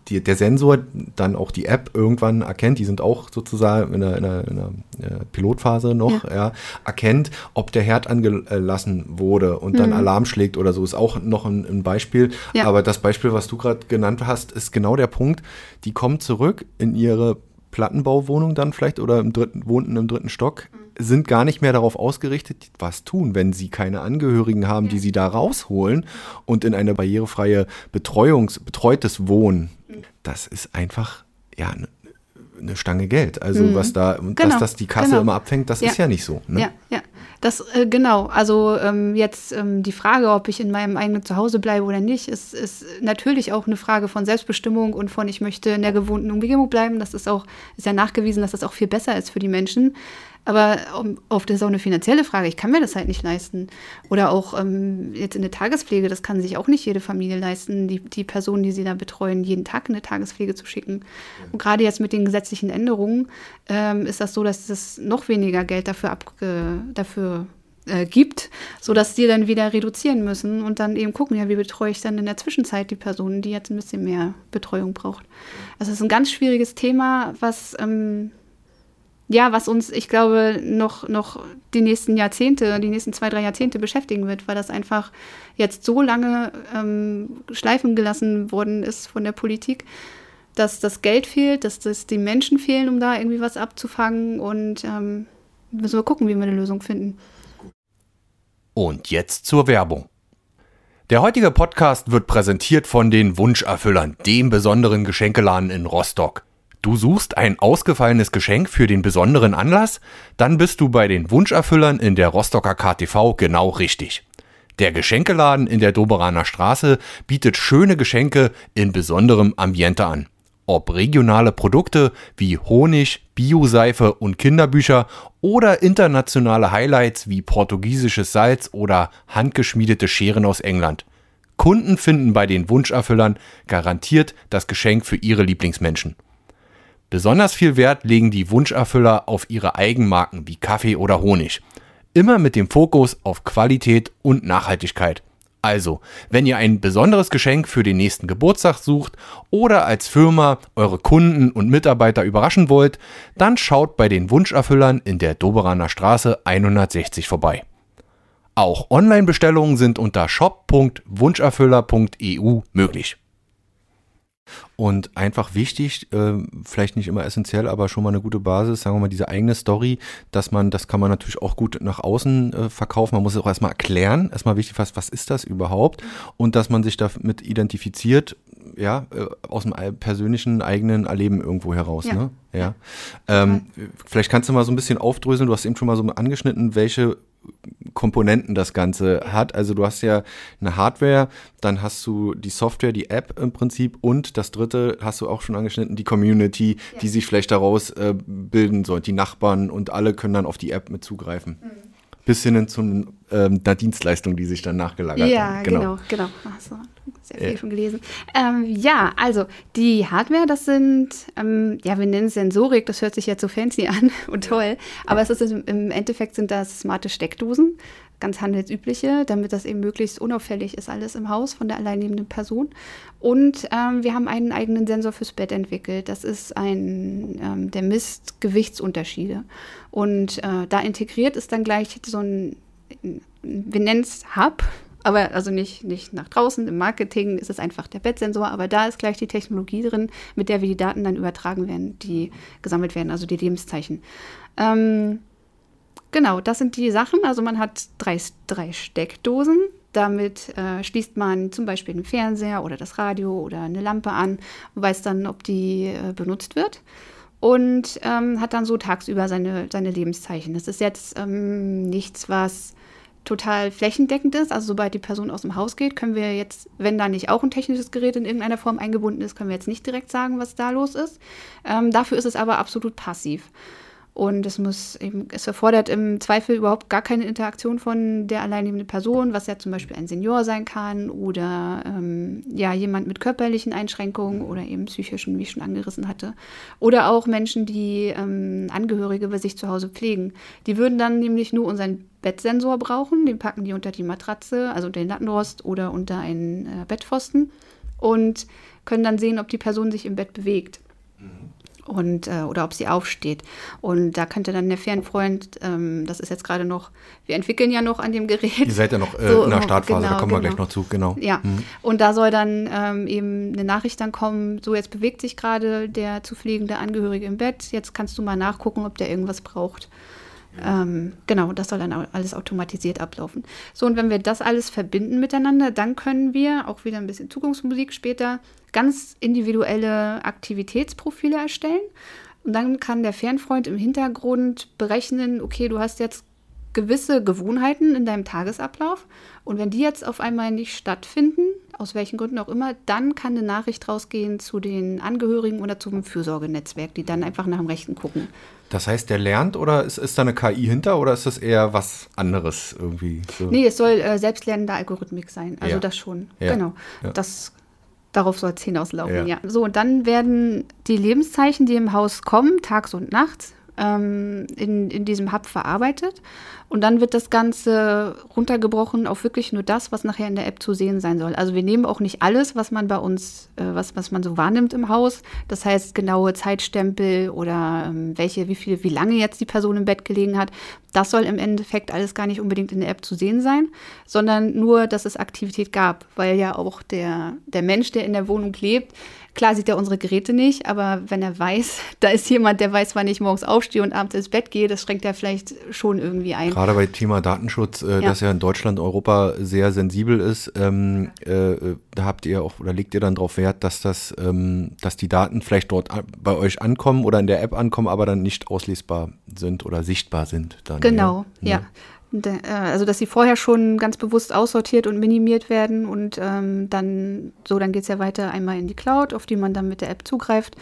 die, der Sensor dann auch die App irgendwann erkennt, die sind auch sozusagen in einer, in einer, in einer Pilotphase noch, ja. erkennt, ob der Herd angelassen wurde und dann Alarm schlägt oder so, ist auch noch ein, ein Beispiel. Mhm. Ja. Aber das Beispiel, was du gerade genannt hast, ist genau der Punkt. Die kommen zurück in ihre Plattenbauwohnung dann vielleicht oder im dritten, wohnten im dritten Stock, sind gar nicht mehr darauf ausgerichtet, was tun, wenn sie keine Angehörigen haben, die sie da rausholen und in eine barrierefreie Betreuungs, betreutes Wohnen. Das ist einfach, ja, eine eine Stange Geld. Also was da, und dass Genau, das die Kasse genau. immer abfängt, das Ja. ist ja nicht so. Ne? Ja, ja. Das, äh, genau. Also ähm, jetzt ähm, die Frage, ob ich in meinem eigenen Zuhause bleibe oder nicht, ist, ist natürlich auch eine Frage von Selbstbestimmung und von, ich möchte in der gewohnten Umgebung bleiben. Das ist auch, ist ja nachgewiesen, dass das auch viel besser ist für die Menschen. Aber um, oft ist es auch eine finanzielle Frage. Ich kann mir das halt nicht leisten. Oder auch ähm, jetzt in der Tagespflege, das kann sich auch nicht jede Familie leisten, die, die Personen, die sie da betreuen, jeden Tag in eine Tagespflege zu schicken. Und gerade jetzt mit den gesetzlichen Änderungen ähm, ist das so, dass es noch weniger Geld dafür, abge dafür äh, gibt, sodass die dann wieder reduzieren müssen und dann eben gucken, ja, wie betreue ich dann in der Zwischenzeit die Person, die jetzt ein bisschen mehr Betreuung braucht. Also es ist ein ganz schwieriges Thema, was ähm, ja, was uns, ich glaube, noch, noch die nächsten Jahrzehnte, die nächsten zwei, drei Jahrzehnte beschäftigen wird, weil das einfach jetzt so lange ähm, schleifen gelassen worden ist von der Politik, dass das Geld fehlt, dass das die Menschen fehlen, um da irgendwie was abzufangen und ähm, müssen wir gucken, wie wir eine Lösung finden. Und jetzt zur Werbung. Der heutige Podcast wird präsentiert von den Wunscherfüllern, dem besonderen Geschenkeladen in Rostock. Du suchst ein ausgefallenes Geschenk für den besonderen Anlass? Dann bist du bei den Wunscherfüllern in der Rostocker KTV genau richtig. Der Geschenkeladen in der Doberaner Straße bietet schöne Geschenke in besonderem Ambiente an. Ob regionale Produkte wie Honig, Bioseife und Kinderbücher oder internationale Highlights wie portugiesisches Salz oder handgeschmiedete Scheren aus England. Kunden finden bei den Wunscherfüllern garantiert das Geschenk für ihre Lieblingsmenschen. Besonders viel Wert legen die Wunscherfüller auf ihre Eigenmarken wie Kaffee oder Honig. Immer mit dem Fokus auf Qualität und Nachhaltigkeit. Also, wenn ihr ein besonderes Geschenk für den nächsten Geburtstag sucht oder als Firma eure Kunden und Mitarbeiter überraschen wollt, dann schaut bei den Wunscherfüllern in der Doberaner Straße 160 vorbei. Auch Online-Bestellungen sind unter shop.wunscherfüller.eu möglich. Und einfach wichtig, äh, vielleicht nicht immer essentiell, aber schon mal eine gute Basis, sagen wir mal, diese eigene Story, dass man, das kann man natürlich auch gut nach außen äh, verkaufen. Man muss es auch erstmal erklären, erstmal wichtig, was, was ist das überhaupt? Und dass man sich damit identifiziert, ja, äh, aus dem persönlichen eigenen Erleben irgendwo heraus. Ja. Ne? Ja. Ähm, vielleicht kannst du mal so ein bisschen aufdröseln, du hast eben schon mal so angeschnitten, welche Komponenten das Ganze hat. Also du hast ja eine Hardware, dann hast du die Software, die App im Prinzip und das dritte hast du auch schon angeschnitten, die Community, die sich vielleicht daraus äh, bilden soll, die Nachbarn und alle können dann auf die App mit zugreifen. Bis hin zu ähm, einer Dienstleistung, die sich dann nachgelagert Ja, hat. genau, genau. Ach so, sehr viel Ja. schon gelesen. Ähm, ja, also die Hardware, das sind, ähm, ja, wir nennen es Sensorik, das hört sich jetzt so fancy an und toll, aber es ist im Endeffekt sind das smarte Steckdosen, ganz handelsübliche, damit das eben möglichst unauffällig ist, alles im Haus von der alleinnehmenden Person. Und ähm, wir haben einen eigenen Sensor fürs Bett entwickelt. Das ist ein, ähm, der misst Gewichtsunterschiede. Und äh, da integriert ist dann gleich so ein, wir nennen es Hub, aber also nicht, nicht nach draußen. Im Marketing ist es einfach der Bettsensor, aber da ist gleich die Technologie drin, mit der wir die Daten dann übertragen werden, die gesammelt werden, also die Lebenszeichen. Ähm, genau, das sind die Sachen. Also man hat drei, drei Steckdosen. Damit äh, schließt man zum Beispiel den Fernseher oder das Radio oder eine Lampe an und weiß dann, ob die äh, benutzt wird. Und ähm, hat dann so tagsüber seine, seine Lebenszeichen. Das ist jetzt ähm, nichts, was total flächendeckend ist. Also sobald die Person aus dem Haus geht, können wir jetzt, wenn da nicht auch ein technisches Gerät in irgendeiner Form eingebunden ist, können wir jetzt nicht direkt sagen, was da los ist. Ähm, dafür ist es aber absolut passiv. Und es muss eben, es erfordert im Zweifel überhaupt gar keine Interaktion von der alleinlebenden Person, was ja zum Beispiel ein Senior sein kann oder ähm, ja jemand mit körperlichen Einschränkungen oder eben psychischen, wie ich schon angerissen hatte. Oder auch Menschen, die ähm, Angehörige bei sich zu Hause pflegen. Die würden dann nämlich nur unseren Bettsensor brauchen, den packen die unter die Matratze, also unter den Lattenrost oder unter einen äh, Bettpfosten und können dann sehen, ob die Person sich im Bett bewegt und äh, oder ob sie aufsteht. Und da könnte dann der Fernfreund, ähm, das ist jetzt gerade noch, wir entwickeln ja noch an dem Gerät. Ihr seid ja noch äh, so, in der Startphase, genau, da kommen genau. wir gleich noch zu, genau. Ja, mhm. und da soll dann ähm, eben eine Nachricht dann kommen, so jetzt bewegt sich gerade der zu pflegende Angehörige im Bett, jetzt kannst du mal nachgucken, ob der irgendwas braucht. Ähm, genau, das soll dann alles automatisiert ablaufen. So, und wenn wir das alles verbinden miteinander, dann können wir auch wieder ein bisschen Zukunftsmusik später ganz individuelle Aktivitätsprofile erstellen. Und dann kann der Fernfreund im Hintergrund berechnen, okay, du hast jetzt gewisse Gewohnheiten in deinem Tagesablauf und wenn die jetzt auf einmal nicht stattfinden, aus welchen Gründen auch immer, dann kann eine Nachricht rausgehen zu den Angehörigen oder zum Fürsorgenetzwerk, die dann einfach nach dem Rechten gucken. Das heißt, der lernt oder ist, ist da eine KI hinter oder ist das eher was anderes irgendwie? So? Nee, es soll äh, selbstlernende Algorithmik sein. Also ja. das schon. Ja. Genau. Ja. Das, darauf soll es hinauslaufen, ja. So, und dann werden die Lebenszeichen, die im Haus kommen, tags und nachts, ähm, in, in diesem Hub verarbeitet. Und dann wird das Ganze runtergebrochen auf wirklich nur das, was nachher in der App zu sehen sein soll. Also wir nehmen auch nicht alles, was man bei uns, äh, was, was man so wahrnimmt im Haus. Das heißt, genaue Zeitstempel oder ähm, welche, wie viel, wie lange jetzt die Person im Bett gelegen hat. Das soll im Endeffekt alles gar nicht unbedingt in der App zu sehen sein, sondern nur, dass es Aktivität gab, weil ja auch der, der Mensch, der in der Wohnung lebt, Klar sieht er unsere Geräte nicht, aber wenn er weiß, da ist jemand, der weiß, wann ich morgens aufstehe und abends ins Bett gehe, das schränkt er vielleicht schon irgendwie ein. Gerade bei Thema Datenschutz, äh, ja. das ja in Deutschland, Europa sehr sensibel ist, ähm, äh, da habt ihr auch oder legt ihr dann darauf Wert, dass das, ähm, dass die Daten vielleicht dort bei euch ankommen oder in der App ankommen, aber dann nicht auslesbar sind oder sichtbar sind. Dann, genau, ja. ja. Äh, also dass sie vorher schon ganz bewusst aussortiert und minimiert werden und ähm, dann so, dann geht es ja weiter einmal in die Cloud, auf die man dann mit der App zugreift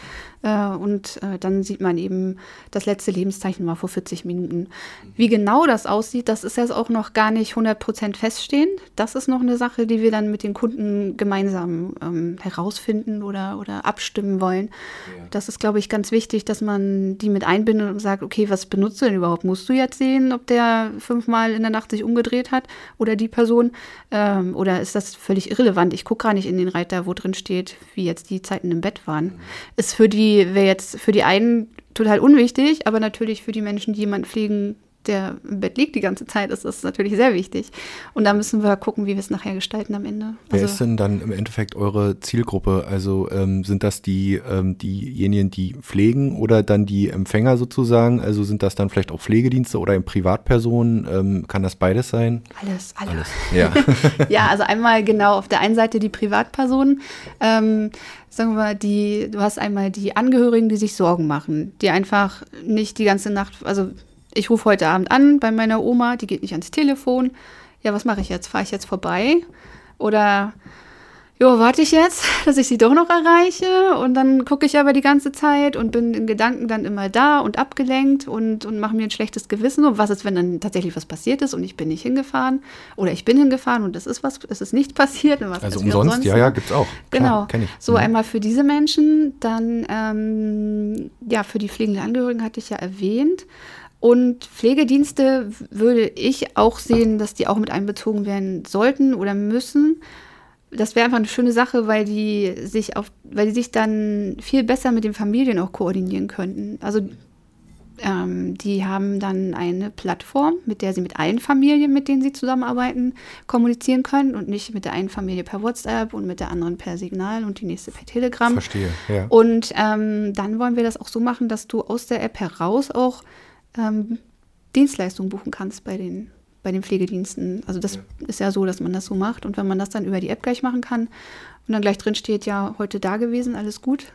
und äh, dann sieht man eben das letzte Lebenszeichen mal vor 40 Minuten. Wie genau das aussieht, das ist jetzt auch noch gar nicht 100% feststehend. Das ist noch eine Sache, die wir dann mit den Kunden gemeinsam ähm, herausfinden oder, oder abstimmen wollen. Ja. Das ist, glaube ich, ganz wichtig, dass man die mit einbindet und sagt, okay, was benutzt du denn überhaupt? Musst du jetzt sehen, ob der fünfmal in der Nacht sich umgedreht hat oder die Person? Ähm, oder ist das völlig irrelevant? Ich gucke gar nicht in den Reiter, wo drin steht, wie jetzt die Zeiten im Bett waren. Mhm. Ist für die wäre jetzt für die einen total unwichtig, aber natürlich für die Menschen, die jemanden pflegen, der im Bett liegt die ganze Zeit, ist das natürlich sehr wichtig. Und da müssen wir gucken, wie wir es nachher gestalten am Ende. Wer also, ist denn dann im Endeffekt eure Zielgruppe? Also ähm, sind das die ähm, diejenigen, die pflegen oder dann die Empfänger sozusagen? Also sind das dann vielleicht auch Pflegedienste oder Privatpersonen? Ähm, kann das beides sein? Alles, alles. alles. Ja. ja, also einmal genau auf der einen Seite die Privatpersonen. Ähm, sagen wir mal, die, du hast einmal die Angehörigen, die sich Sorgen machen, die einfach nicht die ganze Nacht, also ich rufe heute Abend an bei meiner Oma, die geht nicht ans Telefon. Ja, was mache ich jetzt? Fahre ich jetzt vorbei? Oder jo, warte ich jetzt, dass ich sie doch noch erreiche und dann gucke ich aber die ganze Zeit und bin in Gedanken dann immer da und abgelenkt und, und mache mir ein schlechtes Gewissen. Und was ist, wenn dann tatsächlich was passiert ist und ich bin nicht hingefahren oder ich bin hingefahren und es ist was, es ist nicht passiert. also umsonst, ja, ja, gibt's auch. Genau. ich. So mhm. einmal für diese Menschen, dann ähm, ja, für die pflegenden Angehörigen hatte ich ja erwähnt. Und Pflegedienste würde ich auch sehen, dass die auch mit einbezogen werden sollten oder müssen das wäre einfach eine schöne Sache, weil die sich auf, weil die sich dann viel besser mit den Familien auch koordinieren könnten. Also ähm, die haben dann eine Plattform, mit der sie mit allen Familien, mit denen sie zusammenarbeiten, kommunizieren können und nicht mit der einen Familie per WhatsApp und mit der anderen per Signal und die nächste per Telegram. Verstehe, ja. Und ähm, dann wollen wir das auch so machen, dass du aus der App heraus auch ähm, Dienstleistungen buchen kannst bei den, bei den Pflegediensten. Also das ja. ist ja so, dass man das so macht. Und wenn man das dann über die App gleich machen kann und dann gleich drin steht, ja, heute da gewesen, alles gut,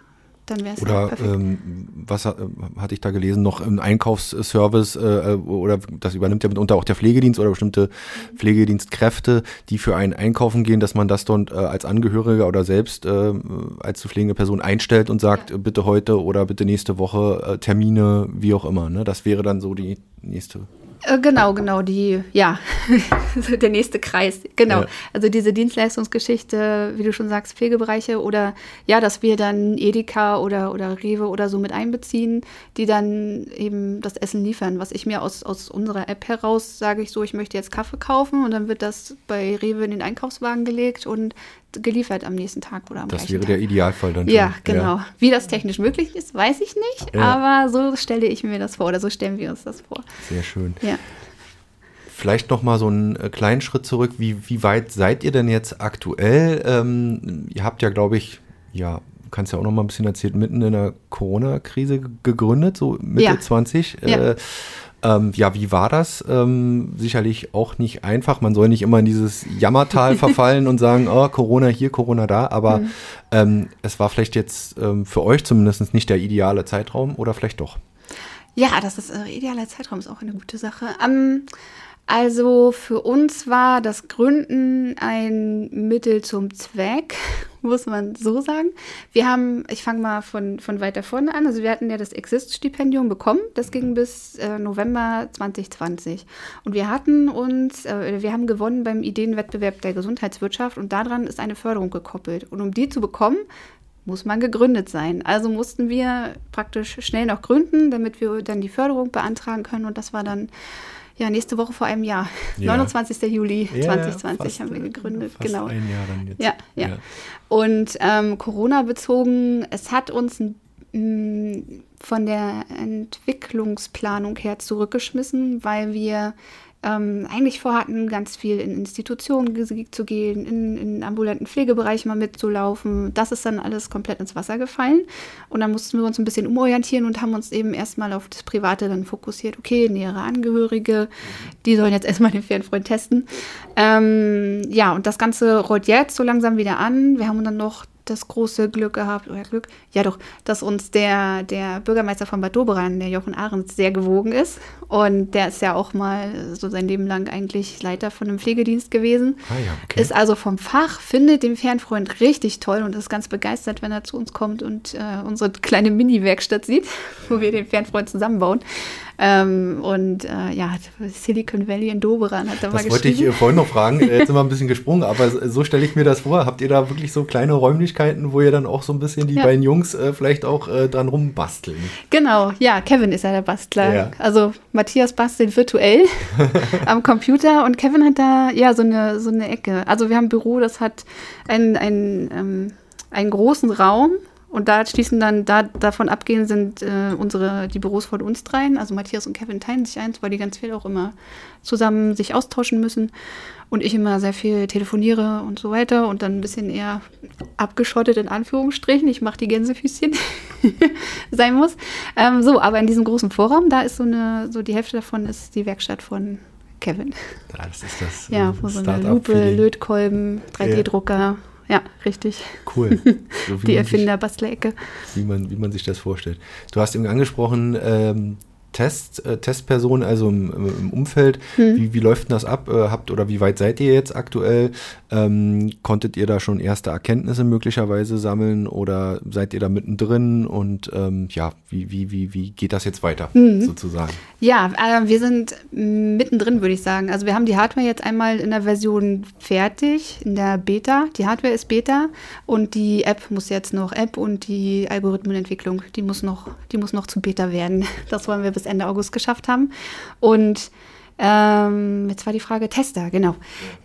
dann wäre es Oder ähm, was äh, hatte ich da gelesen, noch ein Einkaufsservice äh, oder das übernimmt ja mitunter auch der Pflegedienst oder bestimmte mhm. Pflegedienstkräfte, die für einen einkaufen gehen, dass man das dort äh, als Angehöriger oder selbst äh, als zu pflegende Person einstellt und sagt, ja. bitte heute oder bitte nächste Woche äh, Termine, wie auch immer. Ne? Das wäre dann so die nächste äh, genau, genau, die, ja, der nächste Kreis, genau. Ja. Also diese Dienstleistungsgeschichte, wie du schon sagst, Pflegebereiche oder ja, dass wir dann Edeka oder, oder Rewe oder so mit einbeziehen, die dann eben das Essen liefern. Was ich mir aus, aus unserer App heraus sage ich so, ich möchte jetzt Kaffee kaufen und dann wird das bei Rewe in den Einkaufswagen gelegt und geliefert am nächsten Tag oder am Das wäre der Idealfall dann. Ja, schon. genau. Ja. Wie das technisch möglich ist, weiß ich nicht, ja. aber so stelle ich mir das vor oder so stellen wir uns das vor. Sehr schön. Ja. Vielleicht noch mal so einen äh, kleinen Schritt zurück. Wie, wie weit seid ihr denn jetzt aktuell? Ähm, ihr habt ja, glaube ich, ja, kannst ja auch noch mal ein bisschen erzählen, mitten in der Corona-Krise gegründet, so Mitte ja. 20. Ja. Äh, ähm, ja, wie war das? Ähm, sicherlich auch nicht einfach. Man soll nicht immer in dieses Jammertal verfallen und sagen, oh, Corona hier, Corona da. Aber mhm. ähm, es war vielleicht jetzt ähm, für euch zumindest nicht der ideale Zeitraum oder vielleicht doch. Ja, das ist äh, idealer Zeitraum, ist auch eine gute Sache. Ähm, also für uns war das Gründen ein Mittel zum Zweck, muss man so sagen. Wir haben, ich fange mal von, von weiter vorne an, also wir hatten ja das Exist-Stipendium bekommen, das ging bis äh, November 2020. Und wir hatten uns, äh, wir haben gewonnen beim Ideenwettbewerb der Gesundheitswirtschaft und daran ist eine Förderung gekoppelt. Und um die zu bekommen, muss man gegründet sein. Also mussten wir praktisch schnell noch gründen, damit wir dann die Förderung beantragen können. Und das war dann ja, nächste Woche vor einem Jahr. Ja. 29. Juli ja, 2020 fast, haben wir gegründet. Fast genau. Ein Jahr dann jetzt. Ja, ja. ja. Und ähm, Corona bezogen, es hat uns von der Entwicklungsplanung her zurückgeschmissen, weil wir ähm, eigentlich vorhatten, ganz viel in Institutionen zu gehen, in, in ambulanten Pflegebereich mal mitzulaufen. Das ist dann alles komplett ins Wasser gefallen. Und dann mussten wir uns ein bisschen umorientieren und haben uns eben erstmal auf das Private dann fokussiert. Okay, nähere Angehörige, die sollen jetzt erstmal den Fernfreund testen. Ähm, ja, und das Ganze rollt jetzt so langsam wieder an. Wir haben dann noch das große Glück gehabt, oder Glück, ja doch, dass uns der, der Bürgermeister von Bad Doberan, der Jochen Ahrens, sehr gewogen ist. Und der ist ja auch mal so sein Leben lang eigentlich Leiter von einem Pflegedienst gewesen. Ah ja, okay. Ist also vom Fach, findet den Fernfreund richtig toll und ist ganz begeistert, wenn er zu uns kommt und äh, unsere kleine Mini-Werkstatt sieht, wo wir den Fernfreund zusammenbauen. Ähm, und äh, ja, Silicon Valley in Doberan hat da das mal geschrieben. Das wollte ich vorhin noch fragen. Äh, jetzt sind wir ein bisschen gesprungen, aber so stelle ich mir das vor. Habt ihr da wirklich so kleine Räumlichkeiten, wo ihr dann auch so ein bisschen die ja. beiden Jungs äh, vielleicht auch äh, dran rumbasteln? Genau, ja, Kevin ist ja der Bastler. Ja. Also Matthias bastelt virtuell am Computer und Kevin hat da ja so eine, so eine Ecke. Also wir haben ein Büro, das hat einen, einen, ähm, einen großen Raum und da schließen dann, da davon abgehen sind äh, unsere, die Büros von uns dreien, also Matthias und Kevin teilen sich eins, weil die ganz viel auch immer zusammen sich austauschen müssen. Und ich immer sehr viel telefoniere und so weiter und dann ein bisschen eher abgeschottet in Anführungsstrichen. Ich mache die Gänsefüßchen sein muss. Ähm, so, aber in diesem großen Vorraum, da ist so eine, so die Hälfte davon ist die Werkstatt von Kevin. Ja, das ist das. Ja, wo so eine Lupe, Lötkolben, 3D-Drucker. Ja ja, richtig. Cool. So die Erfinder-Bastlerecke. Wie man, wie man sich das vorstellt. Du hast eben angesprochen, ähm, Test, äh, Testperson, also im, im Umfeld. Hm. Wie, wie läuft denn das ab? Äh, habt oder wie weit seid ihr jetzt aktuell? Ähm, konntet ihr da schon erste Erkenntnisse möglicherweise sammeln oder seid ihr da mittendrin? Und ähm, ja, wie, wie, wie, wie geht das jetzt weiter hm. sozusagen? Ja, äh, wir sind mittendrin, würde ich sagen. Also wir haben die Hardware jetzt einmal in der Version fertig, in der Beta. Die Hardware ist Beta und die App muss jetzt noch App und die Algorithmenentwicklung, die muss noch, die muss noch zu Beta werden. Das wollen wir bis Ende August geschafft haben. Und ähm, jetzt war die Frage Tester, genau.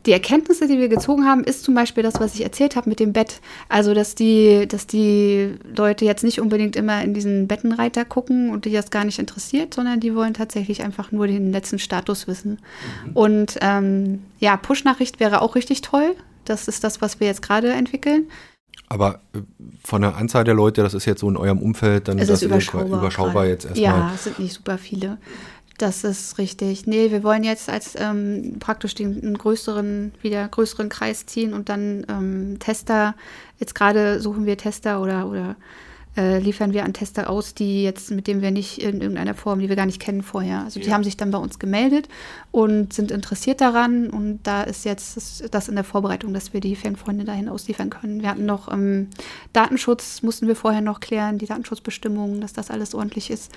Die Erkenntnisse, die wir gezogen haben, ist zum Beispiel das, was ich erzählt habe mit dem Bett. Also, dass die, dass die Leute jetzt nicht unbedingt immer in diesen Bettenreiter gucken und die das gar nicht interessiert, sondern die wollen tatsächlich einfach nur den letzten Status wissen. Mhm. Und ähm, ja, Push-Nachricht wäre auch richtig toll. Das ist das, was wir jetzt gerade entwickeln. Aber äh, von der Anzahl der Leute, das ist jetzt so in eurem Umfeld, dann es das ist überschaubar, überschaubar jetzt erstmal. Ja, es sind nicht super viele. Das ist richtig. Nee, wir wollen jetzt als ähm, praktisch den größeren, wieder größeren Kreis ziehen und dann ähm, Tester, jetzt gerade suchen wir Tester oder, oder äh, liefern wir an Tester aus, die jetzt, mit denen wir nicht in irgendeiner Form, die wir gar nicht kennen vorher. Also die haben sich dann bei uns gemeldet und sind interessiert daran und da ist jetzt das in der Vorbereitung, dass wir die Fanfreunde dahin ausliefern können. Wir hatten noch ähm, Datenschutz, mussten wir vorher noch klären, die Datenschutzbestimmungen, dass das alles ordentlich ist.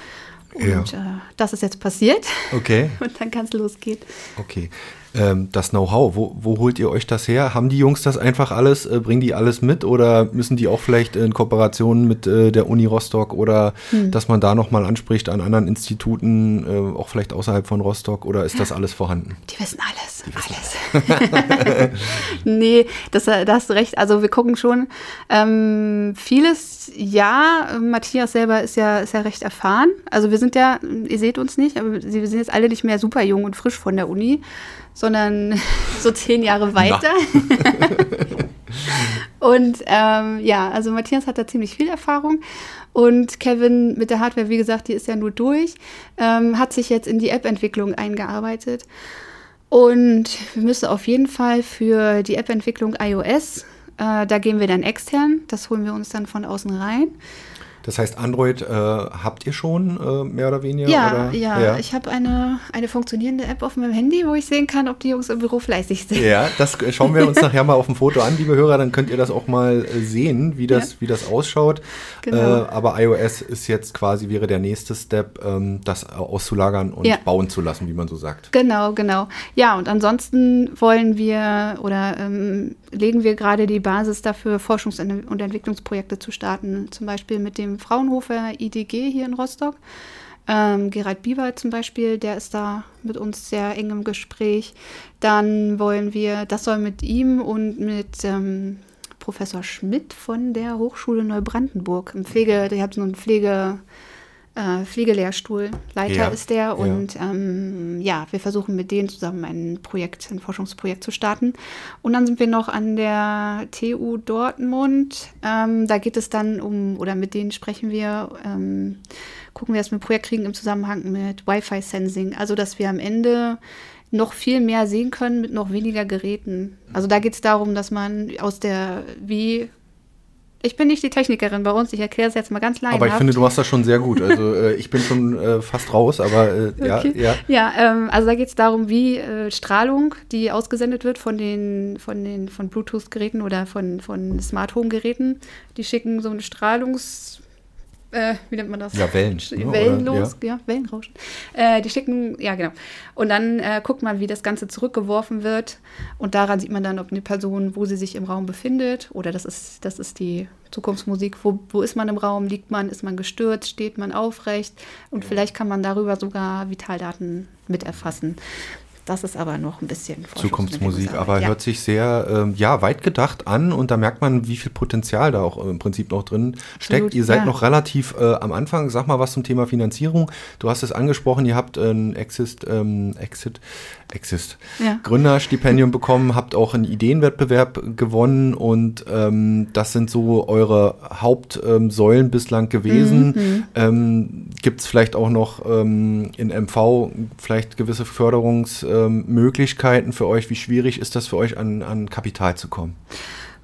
Und ja. äh, das ist jetzt passiert. Okay. Und dann kann es losgehen. Okay ähm, das Know-how? Wo, wo holt ihr euch das her? Haben die Jungs das einfach alles? Äh, bringen die alles mit oder müssen die auch vielleicht in Kooperation mit äh, der Uni Rostock oder hm. dass man da nochmal anspricht an anderen Instituten, äh, auch vielleicht außerhalb von Rostock oder ist das alles vorhanden? Die wissen alles. Die wissen alles. nee, das, da hast du recht. Also wir gucken schon ähm, vieles, ja, Matthias selber ist ja, ist ja recht erfahren. Also wir sind ja, ihr seht uns nicht, aber wir sind jetzt alle nicht mehr super jung und frisch von der Uni sondern so zehn Jahre weiter. und ähm, ja, also Matthias hat da ziemlich viel Erfahrung. Und Kevin mit der Hardware, wie gesagt, die ist ja nur durch, ähm, hat sich jetzt in die App-Entwicklung eingearbeitet. Und wir müssen auf jeden Fall für die App-Entwicklung iOS, äh, da gehen wir dann extern, das holen wir uns dann von außen rein. Das heißt, Android äh, habt ihr schon äh, mehr oder weniger? Ja, oder? ja. ja. Ich habe eine, eine funktionierende App auf meinem Handy, wo ich sehen kann, ob die Jungs im Büro fleißig sind. Ja, das schauen wir uns nachher mal auf dem Foto an, liebe Hörer. Dann könnt ihr das auch mal äh, sehen, wie das, ja. wie das ausschaut. Genau. Äh, aber iOS ist jetzt quasi, wäre der nächste Step, ähm, das auszulagern und ja. bauen zu lassen, wie man so sagt. Genau, genau. Ja, und ansonsten wollen wir oder ähm, legen wir gerade die Basis dafür, Forschungs- und Entwicklungsprojekte zu starten. Zum Beispiel mit dem Fraunhofer IDG hier in Rostock. Ähm, Gerald Bieber zum Beispiel, der ist da mit uns sehr eng im Gespräch. Dann wollen wir, das soll mit ihm und mit ähm, Professor Schmidt von der Hochschule Neubrandenburg im Pflege, der hat so einen Pflege, äh, Pflegelehrstuhl. Leiter ja, ist der. Und ja. Ähm, ja, wir versuchen mit denen zusammen ein Projekt, ein Forschungsprojekt zu starten. Und dann sind wir noch an der TU Dortmund. Ähm, da geht es dann um, oder mit denen sprechen wir, ähm, gucken wir, dass wir ein Projekt kriegen im Zusammenhang mit Wi-Fi-Sensing. Also, dass wir am Ende noch viel mehr sehen können mit noch weniger Geräten. Also da geht es darum, dass man aus der, wie ich bin nicht die Technikerin bei uns, ich erkläre es jetzt mal ganz leicht. Aber ich finde, du machst das schon sehr gut. Also äh, ich bin schon äh, fast raus, aber äh, ja, okay. ja. Ja, ähm, also da geht es darum, wie äh, Strahlung, die ausgesendet wird von den, von den von Bluetooth-Geräten oder von, von Smart Home-Geräten, die schicken so eine Strahlungs äh, wie nennt man das? Ja, Wellen. Ne, Wellenlos, ja. ja, Wellenrauschen. Äh, die schicken, ja genau. Und dann äh, guckt man, wie das Ganze zurückgeworfen wird. Und daran sieht man dann, ob eine Person, wo sie sich im Raum befindet, oder das ist, das ist die Zukunftsmusik, wo, wo ist man im Raum, liegt man, ist man gestürzt, steht man aufrecht. Und vielleicht kann man darüber sogar Vitaldaten mit erfassen. Das ist aber noch ein bisschen Zukunftsmusik, aber ja. hört sich sehr ähm, ja, weit gedacht an und da merkt man, wie viel Potenzial da auch im Prinzip noch drin steckt. Absolut, ihr seid ja. noch relativ äh, am Anfang. Sag mal was zum Thema Finanzierung. Du hast es angesprochen, ihr habt ein Exit, ähm, Exit, Exist. Ja. Gründerstipendium bekommen, habt auch einen Ideenwettbewerb gewonnen und ähm, das sind so eure Hauptsäulen ähm, bislang gewesen. Mhm. Ähm, Gibt es vielleicht auch noch ähm, in MV vielleicht gewisse Förderungsmöglichkeiten ähm, für euch? Wie schwierig ist das für euch, an, an Kapital zu kommen?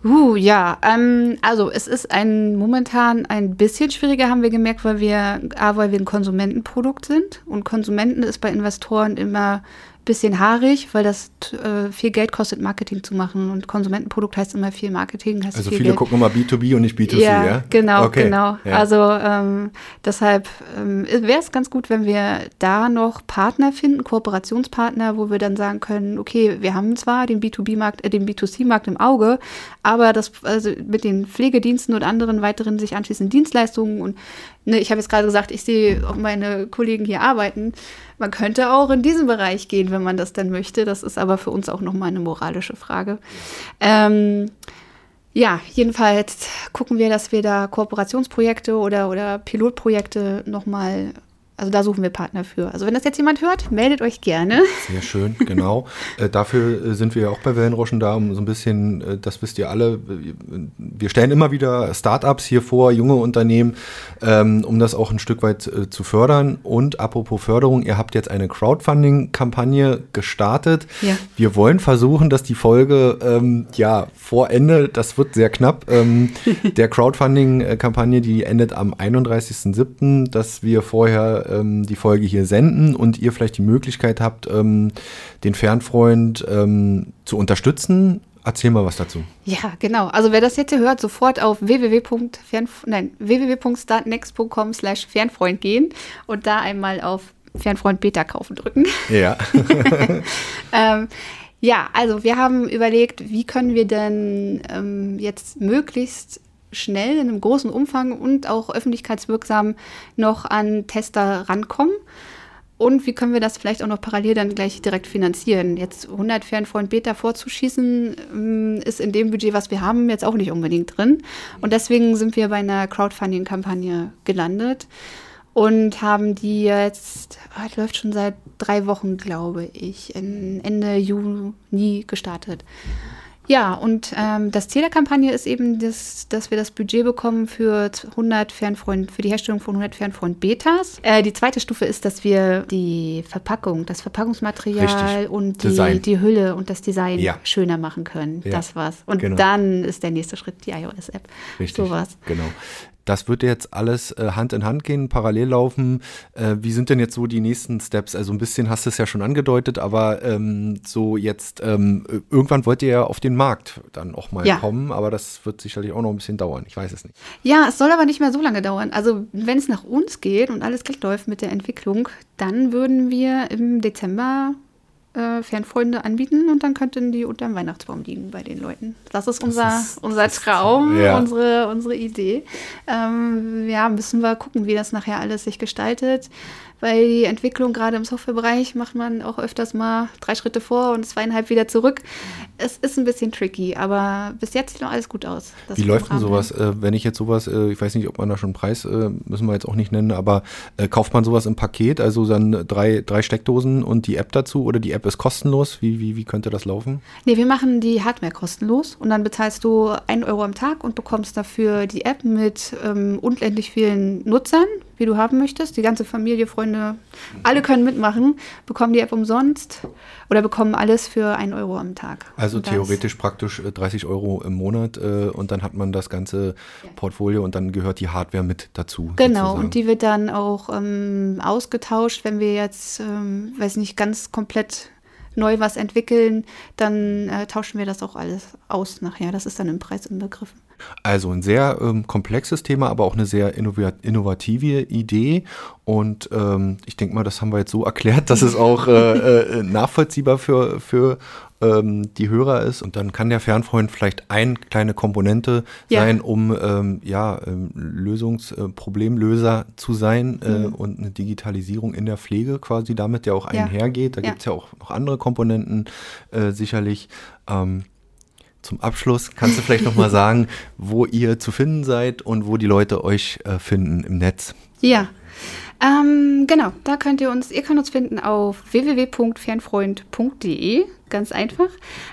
Uh, ja, ähm, also es ist ein momentan ein bisschen schwieriger, haben wir gemerkt, weil wir, A, weil wir ein Konsumentenprodukt sind und Konsumenten ist bei Investoren immer bisschen haarig, weil das äh, viel Geld kostet, Marketing zu machen. Und Konsumentenprodukt heißt immer viel Marketing. also viel viele Geld. gucken immer B2B und nicht B2C, ja? Ja, genau, okay. genau. Ja. Also ähm, deshalb ähm, wäre es ganz gut, wenn wir da noch Partner finden, Kooperationspartner, wo wir dann sagen können, okay, wir haben zwar den B2B-Markt, äh, den B2C-Markt im Auge, aber das also mit den Pflegediensten und anderen weiteren sich anschließenden Dienstleistungen und ne, ich habe jetzt gerade gesagt, ich sehe meine Kollegen hier arbeiten. Man könnte auch in diesen Bereich gehen, wenn man das dann möchte. Das ist aber für uns auch nochmal eine moralische Frage. Ähm, ja, jedenfalls gucken wir, dass wir da Kooperationsprojekte oder, oder Pilotprojekte nochmal also da suchen wir Partner für. Also wenn das jetzt jemand hört, meldet euch gerne. Sehr schön, genau. äh, dafür äh, sind wir ja auch bei Wellenroschen da, um so ein bisschen, äh, das wisst ihr alle, wir stellen immer wieder Startups hier vor, junge Unternehmen, ähm, um das auch ein Stück weit äh, zu fördern. Und apropos Förderung, ihr habt jetzt eine Crowdfunding-Kampagne gestartet. Ja. Wir wollen versuchen, dass die Folge ähm, ja vor Ende, das wird sehr knapp, ähm, der Crowdfunding-Kampagne, die endet am 31.07., dass wir vorher ähm, die Folge hier senden und ihr vielleicht die Möglichkeit habt, ähm, den Fernfreund ähm, zu unterstützen. Erzähl mal was dazu. Ja, genau. Also wer das jetzt hier hört, sofort auf www.startnext.com slash Fernfreund gehen und da einmal auf Fernfreund Beta kaufen drücken. Ja. ähm, ja, also wir haben überlegt, wie können wir denn ähm, jetzt möglichst schnell in einem großen Umfang und auch öffentlichkeitswirksam noch an Tester rankommen. Und wie können wir das vielleicht auch noch parallel dann gleich direkt finanzieren? Jetzt 100 Fernfreund Beta vorzuschießen, ähm, ist in dem Budget, was wir haben, jetzt auch nicht unbedingt drin. Und deswegen sind wir bei einer Crowdfunding-Kampagne gelandet und haben die jetzt, oh, läuft schon seit drei Wochen, glaube ich, Ende Juni gestartet. Ja, und ähm, das Ziel der Kampagne ist eben, das, dass wir das Budget bekommen für 100 Fernfreund, für die Herstellung von 100 Fernfreund Betas. Äh, die zweite Stufe ist, dass wir die Verpackung, das Verpackungsmaterial Richtig. und die, die, Hülle und das Design ja. schöner machen können. Ja. Das war's. Und genau. dann ist der nächste Schritt die iOS-App. Richtig. Sowas. Genau. Das wird jetzt alles äh, Hand in Hand gehen, parallel laufen. Äh, wie sind denn jetzt so die nächsten Steps? Also ein bisschen hast du es ja schon angedeutet, aber ähm, so jetzt, ähm, irgendwann wollt ihr ja auf den Markt dann auch mal ja. kommen, aber das wird sicherlich auch noch ein bisschen dauern. Ich weiß es nicht. Ja, es soll aber nicht mehr so lange dauern. Also wenn es nach uns geht und alles glatt läuft mit der Entwicklung, dann würden wir im Dezember äh, Fernfreunde anbieten und dann könnten die unter dem Weihnachtsbaum liegen bei den Leuten. Das ist unser, das ist, unser Traum, ja. unsere, unsere Idee. Ähm, ja, müssen wir gucken, wie das nachher alles sich gestaltet weil die Entwicklung gerade im Softwarebereich macht man auch öfters mal drei Schritte vor und zweieinhalb wieder zurück. Es ist ein bisschen tricky, aber bis jetzt sieht noch alles gut aus. Wie läuft denn sowas, äh, wenn ich jetzt sowas, äh, ich weiß nicht, ob man da schon einen Preis, äh, müssen wir jetzt auch nicht nennen, aber äh, kauft man sowas im Paket, also dann drei, drei Steckdosen und die App dazu oder die App ist kostenlos? Wie, wie, wie könnte das laufen? Nee, wir machen die Hardware kostenlos und dann bezahlst du einen Euro am Tag und bekommst dafür die App mit ähm, unendlich vielen Nutzern, wie du haben möchtest. Die ganze Familie, Freunde, alle können mitmachen, bekommen die App umsonst oder bekommen alles für einen Euro am Tag. Also theoretisch praktisch 30 äh, Euro im Monat äh, und dann hat man das ganze Portfolio und dann gehört die Hardware mit dazu. Genau, sozusagen. und die wird dann auch ähm, ausgetauscht, wenn wir jetzt, ähm, weiß nicht, ganz komplett neu was entwickeln, dann äh, tauschen wir das auch alles aus nachher. Das ist dann im Preis inbegriffen. Also ein sehr ähm, komplexes Thema, aber auch eine sehr innovative Idee. Und ähm, ich denke mal, das haben wir jetzt so erklärt, dass es auch äh, äh, nachvollziehbar für, für ähm, die Hörer ist. Und dann kann der Fernfreund vielleicht eine kleine Komponente ja. sein, um ähm, ja, ähm, Lösungs-, äh, zu sein äh, mhm. und eine Digitalisierung in der Pflege quasi damit ja auch einhergeht. Da ja. gibt es ja auch noch andere Komponenten äh, sicherlich. Ähm, zum Abschluss kannst du vielleicht noch mal sagen, wo ihr zu finden seid und wo die Leute euch äh, finden im Netz. Ja, ähm, genau, da könnt ihr uns, ihr könnt uns finden auf www.fernfreund.de, ganz einfach.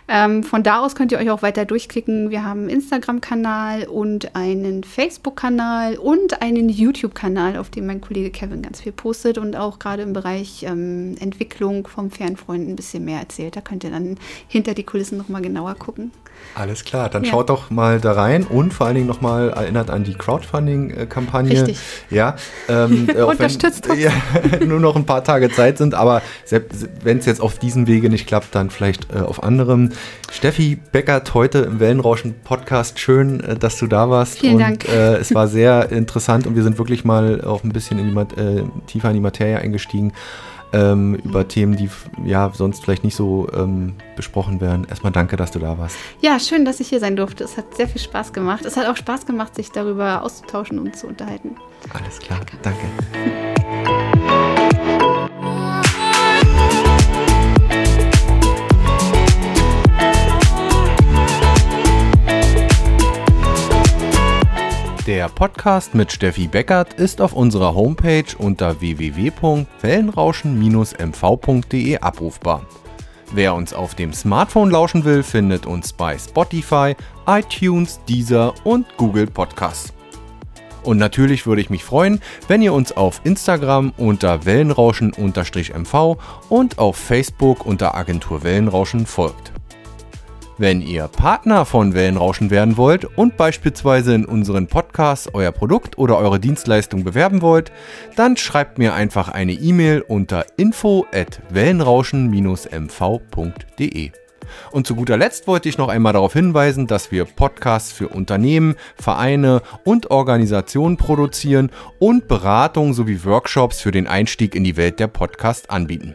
Ähm, von da aus könnt ihr euch auch weiter durchklicken. Wir haben einen Instagram-Kanal und einen Facebook-Kanal und einen YouTube-Kanal, auf dem mein Kollege Kevin ganz viel postet und auch gerade im Bereich ähm, Entwicklung vom Fernfreund ein bisschen mehr erzählt. Da könnt ihr dann hinter die Kulissen nochmal genauer gucken. Alles klar, dann ja. schaut doch mal da rein und vor allen Dingen nochmal erinnert an die Crowdfunding-Kampagne. Richtig. Ja, ähm, Unterstützt wenn, ja, nur noch ein paar Tage Zeit sind, aber wenn es jetzt auf diesem Wege nicht klappt, dann vielleicht äh, auf anderem. Steffi Beckert heute im Wellenrauschen-Podcast. Schön, äh, dass du da warst. Vielen und, Dank. Äh, es war sehr interessant und wir sind wirklich mal auch ein bisschen in die, äh, tiefer in die Materie eingestiegen ähm, über Themen, die ja sonst vielleicht nicht so ähm, besprochen werden. Erstmal danke, dass du da warst. Ja, schön, dass ich hier sein durfte. Es hat sehr viel Spaß gemacht. Es hat auch Spaß gemacht, sich darüber auszutauschen und zu unterhalten. Alles klar, danke. Der Podcast mit Steffi Beckert ist auf unserer Homepage unter www.wellenrauschen-mv.de abrufbar. Wer uns auf dem Smartphone lauschen will, findet uns bei Spotify, iTunes, Deezer und Google Podcasts. Und natürlich würde ich mich freuen, wenn ihr uns auf Instagram unter Wellenrauschen-MV und auf Facebook unter Agentur Wellenrauschen folgt. Wenn ihr Partner von Wellenrauschen werden wollt und beispielsweise in unseren Podcasts euer Produkt oder eure Dienstleistung bewerben wollt, dann schreibt mir einfach eine E-Mail unter info at wellenrauschen-mv.de. Und zu guter Letzt wollte ich noch einmal darauf hinweisen, dass wir Podcasts für Unternehmen, Vereine und Organisationen produzieren und Beratungen sowie Workshops für den Einstieg in die Welt der Podcast anbieten.